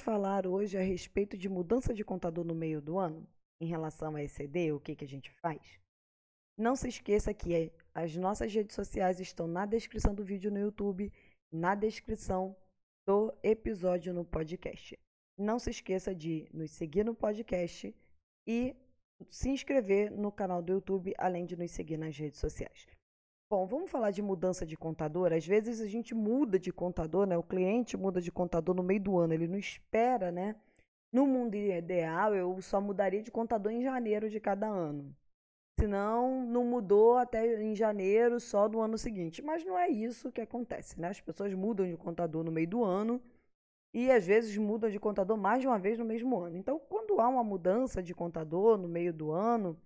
falar hoje a respeito de mudança de contador no meio do ano, em relação a ECD, o que, que a gente faz. Não se esqueça que as nossas redes sociais estão na descrição do vídeo no YouTube, na descrição do episódio no podcast. Não se esqueça de nos seguir no podcast e se inscrever no canal do YouTube, além de nos seguir nas redes sociais. Bom, vamos falar de mudança de contador. Às vezes a gente muda de contador, né? O cliente muda de contador no meio do ano, ele não espera, né? No mundo ideal, eu só mudaria de contador em janeiro de cada ano. Senão, não mudou até em janeiro, só do ano seguinte. Mas não é isso que acontece, né? As pessoas mudam de contador no meio do ano e às vezes mudam de contador mais de uma vez no mesmo ano. Então, quando há uma mudança de contador no meio do ano,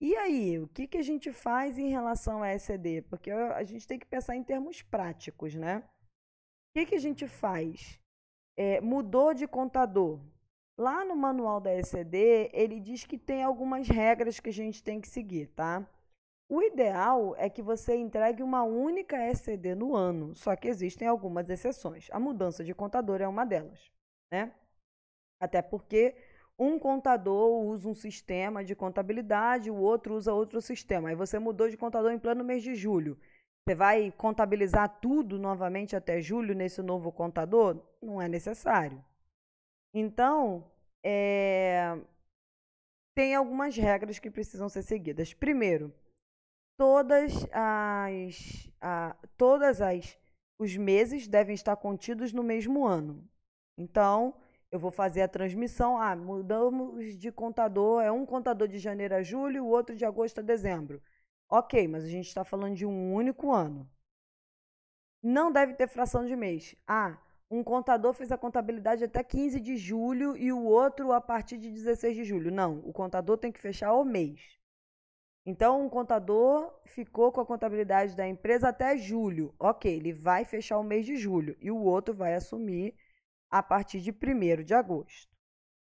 e aí, o que, que a gente faz em relação a ECD? Porque a gente tem que pensar em termos práticos, né? O que, que a gente faz? É, mudou de contador. Lá no manual da ECD, ele diz que tem algumas regras que a gente tem que seguir, tá? O ideal é que você entregue uma única ECD no ano, só que existem algumas exceções. A mudança de contador é uma delas, né? Até porque um contador usa um sistema de contabilidade, o outro usa outro sistema. Aí você mudou de contador em plano mês de julho. Você vai contabilizar tudo novamente até julho nesse novo contador? Não é necessário. Então, é... tem algumas regras que precisam ser seguidas. Primeiro, todas as, a, todas as os meses devem estar contidos no mesmo ano. Então, eu vou fazer a transmissão. Ah, mudamos de contador, é um contador de janeiro a julho, o outro de agosto a dezembro. Ok, mas a gente está falando de um único ano. Não deve ter fração de mês. Ah, um contador fez a contabilidade até 15 de julho e o outro a partir de 16 de julho. Não, o contador tem que fechar o mês. Então, um contador ficou com a contabilidade da empresa até julho. Ok, ele vai fechar o mês de julho e o outro vai assumir a partir de 1 de agosto.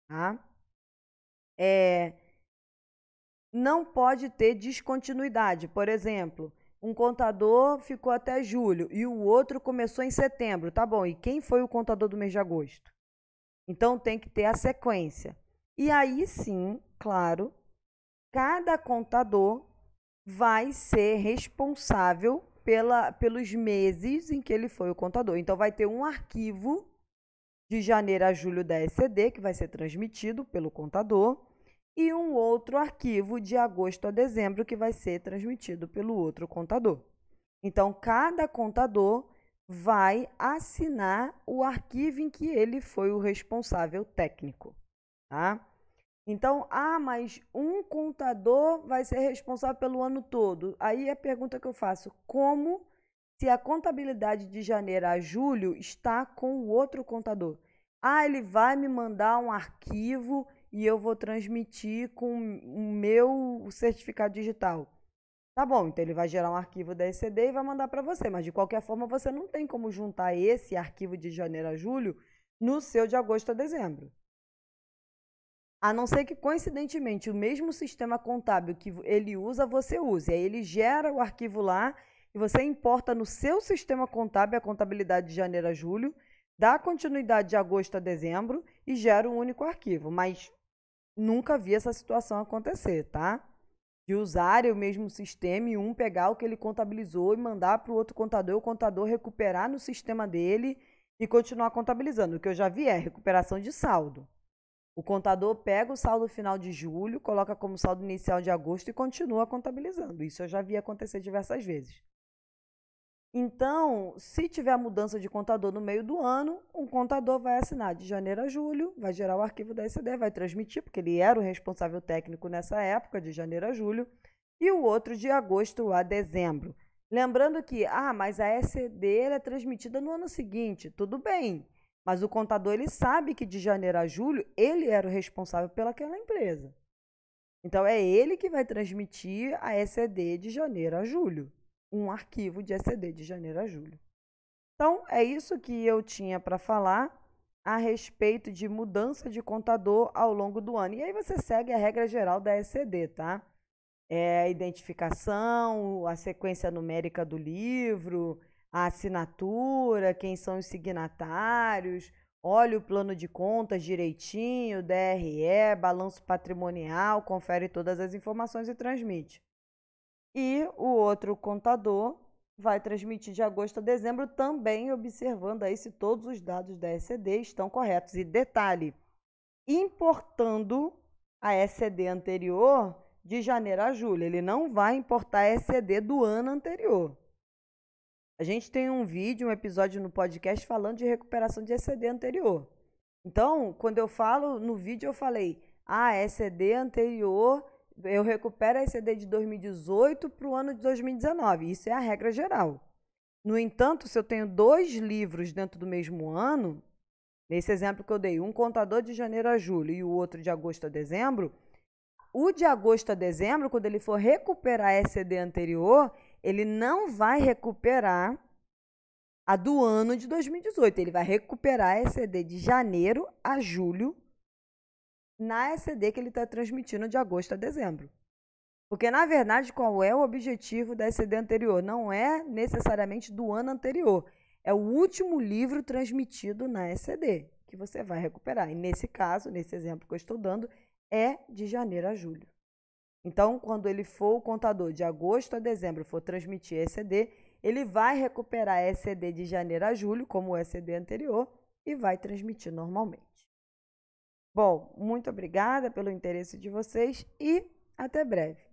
Tá? É, não pode ter descontinuidade. Por exemplo, um contador ficou até julho e o outro começou em setembro. Tá bom, e quem foi o contador do mês de agosto? Então tem que ter a sequência. E aí sim, claro, cada contador vai ser responsável pela, pelos meses em que ele foi o contador. Então vai ter um arquivo de janeiro a julho da ECD, que vai ser transmitido pelo contador, e um outro arquivo de agosto a dezembro, que vai ser transmitido pelo outro contador. Então, cada contador vai assinar o arquivo em que ele foi o responsável técnico. Tá? Então, ah, mas um contador vai ser responsável pelo ano todo. Aí é a pergunta que eu faço: como se a contabilidade de janeiro a julho está com o outro contador? Ah, ele vai me mandar um arquivo e eu vou transmitir com o meu certificado digital. Tá bom, então ele vai gerar um arquivo da ECD e vai mandar para você, mas de qualquer forma você não tem como juntar esse arquivo de janeiro a julho no seu de agosto a dezembro. A não ser que, coincidentemente, o mesmo sistema contábil que ele usa, você use. Aí ele gera o arquivo lá e você importa no seu sistema contábil a contabilidade de janeiro a julho dá continuidade de agosto a dezembro e gera um único arquivo. Mas nunca vi essa situação acontecer, tá? De usarem o mesmo sistema e um pegar o que ele contabilizou e mandar para o outro contador, o contador recuperar no sistema dele e continuar contabilizando. O que eu já vi é recuperação de saldo. O contador pega o saldo final de julho, coloca como saldo inicial de agosto e continua contabilizando. Isso eu já vi acontecer diversas vezes. Então, se tiver mudança de contador no meio do ano, um contador vai assinar de janeiro a julho, vai gerar o arquivo da ECD, vai transmitir, porque ele era o responsável técnico nessa época, de janeiro a julho, e o outro de agosto a dezembro. Lembrando que, ah, mas a ECD é transmitida no ano seguinte, tudo bem, mas o contador ele sabe que de janeiro a julho ele era o responsável pelaquela empresa. Então é ele que vai transmitir a ECD de janeiro a julho um arquivo de ECD de janeiro a julho. Então, é isso que eu tinha para falar a respeito de mudança de contador ao longo do ano. E aí você segue a regra geral da ECD, tá? É a identificação, a sequência numérica do livro, a assinatura, quem são os signatários, olha o plano de contas direitinho, DRE, balanço patrimonial, confere todas as informações e transmite. E o outro contador vai transmitir de agosto a dezembro, também observando aí se todos os dados da ECD estão corretos. E detalhe, importando a ECD anterior de janeiro a julho. Ele não vai importar a ECD do ano anterior. A gente tem um vídeo, um episódio no podcast falando de recuperação de ECD anterior. Então, quando eu falo no vídeo, eu falei: ah, ECD anterior, eu recupero a ECD de 2018 para o ano de 2019. Isso é a regra geral. No entanto, se eu tenho dois livros dentro do mesmo ano, nesse exemplo que eu dei, um contador de janeiro a julho e o outro de agosto a dezembro, o de agosto a dezembro, quando ele for recuperar a ECD anterior, ele não vai recuperar a do ano de 2018. Ele vai recuperar a ECD de janeiro a julho na ECD que ele está transmitindo de agosto a dezembro. Porque, na verdade, qual é o objetivo da ECD anterior? Não é necessariamente do ano anterior. É o último livro transmitido na ECD que você vai recuperar. E nesse caso, nesse exemplo que eu estou dando, é de janeiro a julho. Então, quando ele for o contador de agosto a dezembro for transmitir ECD, ele vai recuperar a ECD de janeiro a julho, como o ECD anterior, e vai transmitir normalmente. Bom, muito obrigada pelo interesse de vocês e até breve.